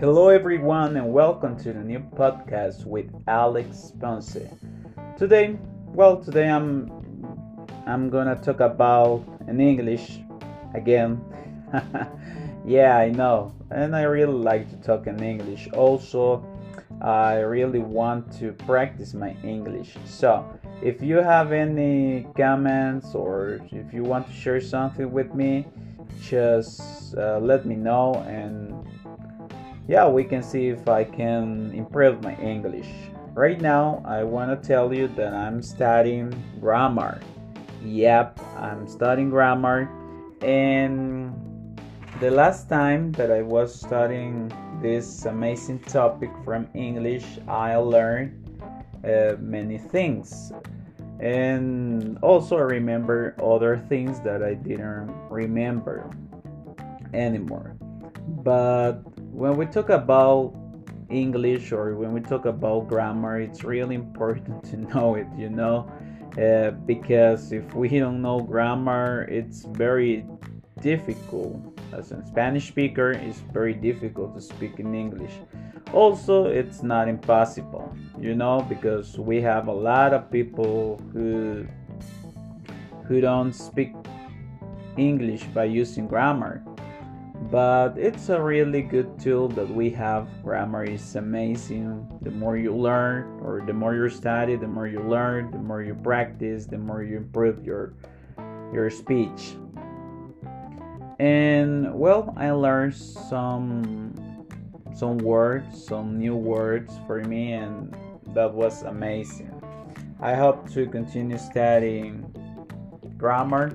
Hello, everyone, and welcome to the new podcast with Alex Ponce. Today, well, today I'm I'm gonna talk about in English again. yeah, I know, and I really like to talk in English. Also, I really want to practice my English. So, if you have any comments or if you want to share something with me, just uh, let me know and yeah, we can see if I can improve my English. Right now, I want to tell you that I'm studying grammar. Yep, I'm studying grammar. And the last time that I was studying this amazing topic from English, I learned uh, many things. And also, I remember other things that I didn't remember anymore. But when we talk about English or when we talk about grammar, it's really important to know it, you know, uh, because if we don't know grammar, it's very difficult. As a Spanish speaker, it's very difficult to speak in English. Also, it's not impossible, you know, because we have a lot of people who who don't speak English by using grammar but it's a really good tool that we have. Grammar is amazing. The more you learn, or the more you study, the more you learn, the more you practice, the more you improve your your speech. And well, I learned some some words, some new words for me, and that was amazing. I hope to continue studying grammar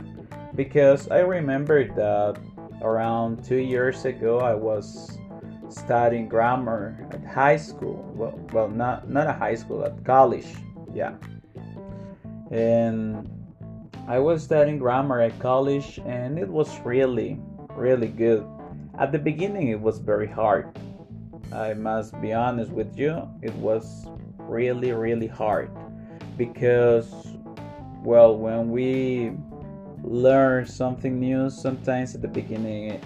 because I remember that around two years ago, I was studying grammar at high school. Well, well, not not a high school, at college. Yeah, and I was studying grammar at college, and it was really, really good. At the beginning, it was very hard. I must be honest with you, it was really, really hard because, well, when we learn something new. Sometimes at the beginning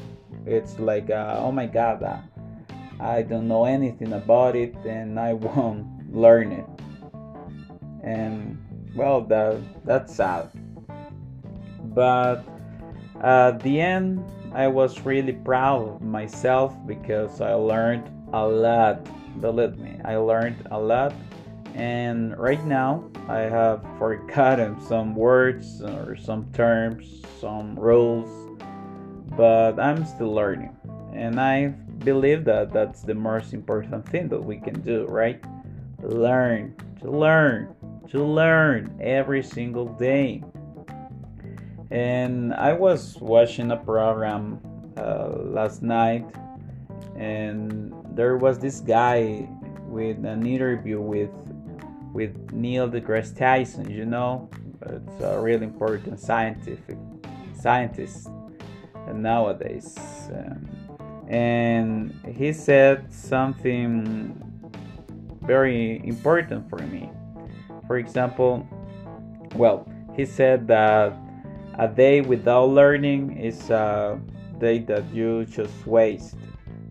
it's like uh, oh my god uh, i don't know anything about it and i won't learn it. And well that that's sad. But at the end i was really proud of myself because i learned a lot. Believe me i learned a lot. And right now I have forgotten some words or some terms, some rules, but I'm still learning. And I believe that that's the most important thing that we can do, right? Learn, to learn, to learn every single day. And I was watching a program uh, last night, and there was this guy with an interview with with Neil deGrasse Tyson. You know, it's a really important scientific scientist nowadays, um, and he said something very important for me. For example, well, he said that a day without learning is a day that you just waste,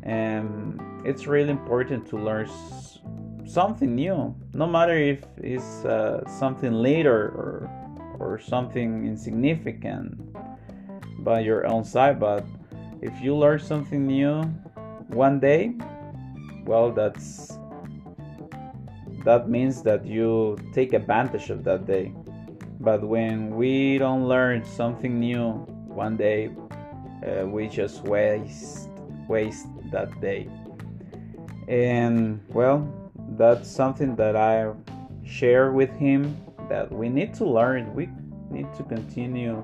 and it's really important to learn something new, no matter if it's uh, something later or or something insignificant by your own side. But if you learn something new one day, well, that's that means that you take advantage of that day. But when we don't learn something new one day, uh, we just waste waste that day. And well, that's something that I share with him that we need to learn. We need to continue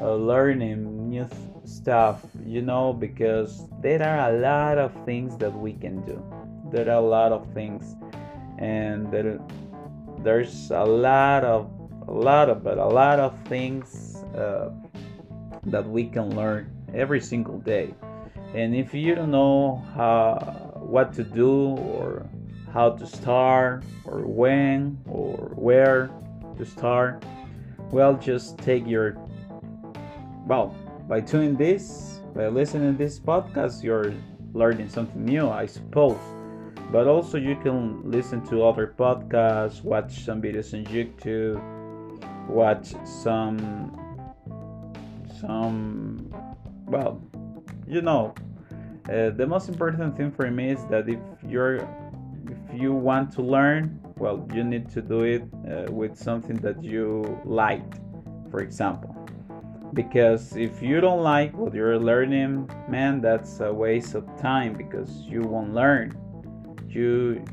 uh, learning new th- stuff, you know, because there are a lot of things that we can do. There are a lot of things, and there, there's a lot of a lot of but a lot of things uh, that we can learn every single day. And if you don't know how what to do or how to start or when or where to start well just take your well by doing this by listening to this podcast you're learning something new, I suppose. But also, you can listen to other podcasts, watch some videos on YouTube, watch some some well, you know. Uh, the most important thing for me is that if you're if you want to learn, well, you need to do it uh, with something that you like, for example. Because if you don't like what you're learning man that's a waste of time because you won't learn. You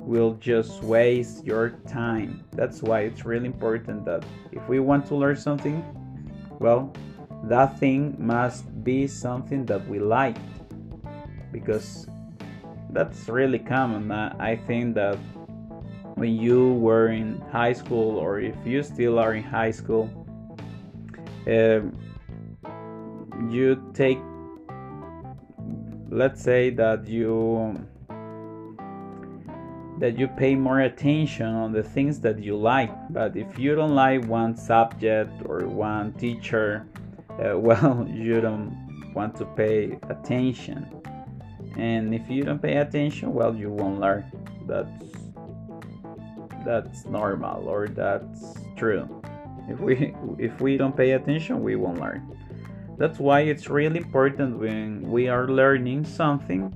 will just waste your time. That's why it's really important that if we want to learn something well that thing must be something that we like. Because that's really common. I think that when you were in high school or if you still are in high school um, you take let's say that you that you pay more attention on the things that you like. But if you don't like one subject or one teacher uh, well you don't want to pay attention and if you don't pay attention well you won't learn that's that's normal or that's true if we if we don't pay attention, we won't learn. That's why it's really important when we are learning something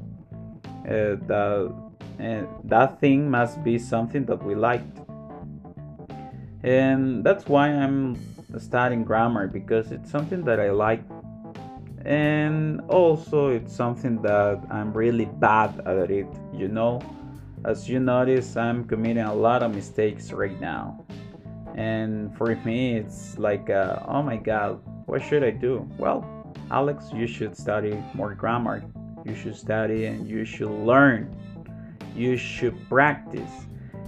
uh, that uh, that thing must be something that we liked. And that's why I'm studying grammar because it's something that I like. And also it's something that I'm really bad at it, you know. As you notice, I'm committing a lot of mistakes right now. And for me it's like uh, oh my god what should i do? Well alex you should study more grammar. You should study and you should learn. You should practice.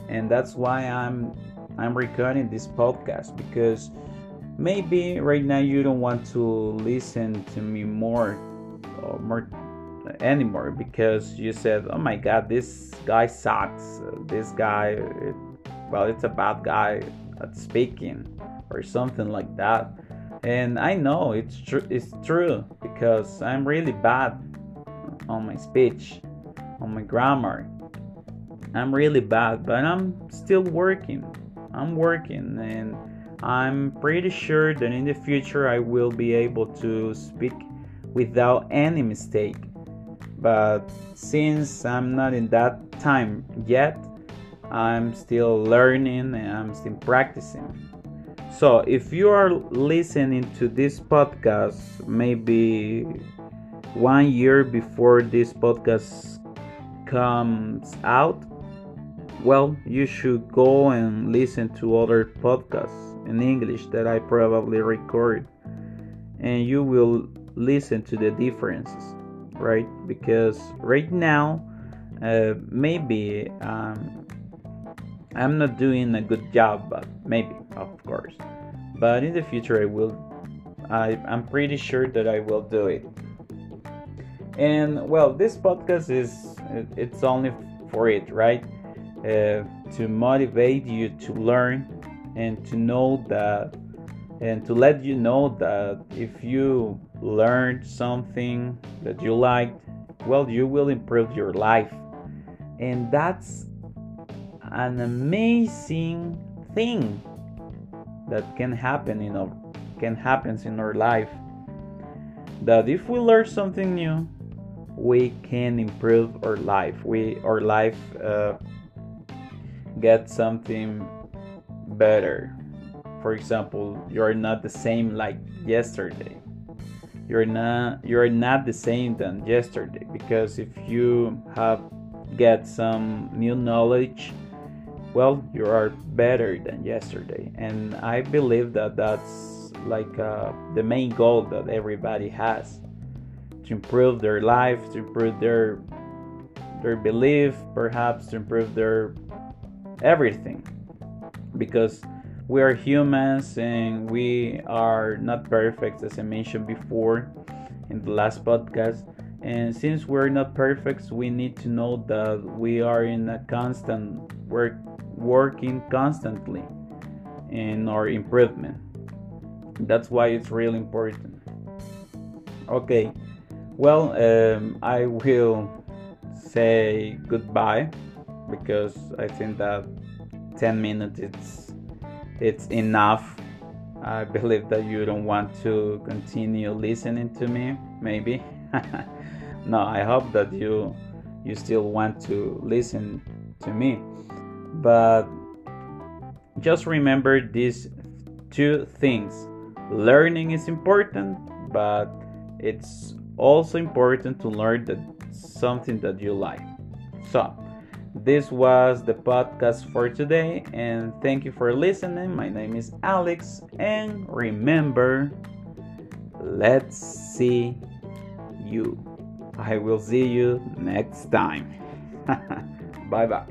And that's why i'm i'm recording this podcast because maybe right now you don't want to listen to me more or more anymore because you said oh my god this guy sucks this guy it, well it's a bad guy at speaking or something like that. And I know it's true it's true because I'm really bad on my speech, on my grammar. I'm really bad, but I'm still working. I'm working and I'm pretty sure that in the future I will be able to speak without any mistake. But since I'm not in that time yet, I'm still learning and I'm still practicing. So, if you are listening to this podcast, maybe one year before this podcast comes out, well, you should go and listen to other podcasts in English that I probably record, and you will listen to the differences, right? Because right now, uh, maybe um, I'm not doing a good job, but maybe, of course. But in the future, I will. I, I'm pretty sure that I will do it. And well, this podcast is it's only for it, right? Uh, to motivate you to learn and to know that and to let you know that if you learned something that you liked, well, you will improve your life. And that's an amazing thing that can happen in our can happens in our life that if we learn something new we can improve our life we our life uh, get something better. For example you're not the same like yesterday. You're not you're not the same than yesterday because if you have get some new knowledge well you are better than yesterday. And i believe that that's like uh, the main goal that everybody has to improve their life to improve their their belief perhaps to improve their everything because we are humans and we are not perfect as i mentioned before in the last podcast and since we're not perfect we need to know that we are in a constant work working constantly in our improvement. That's why it's really important. Okay, Well, um, I will say goodbye because I think that 10 minutes it's it's enough. I believe that you don't want to continue listening to me, maybe. no, I hope that you you still want to listen to me. But just remember these two things. Learning is important, but it's also important to learn that something that you like. So, this was the podcast for today, and thank you for listening. My name is Alex, and remember, let's see you. I will see you next time. bye bye.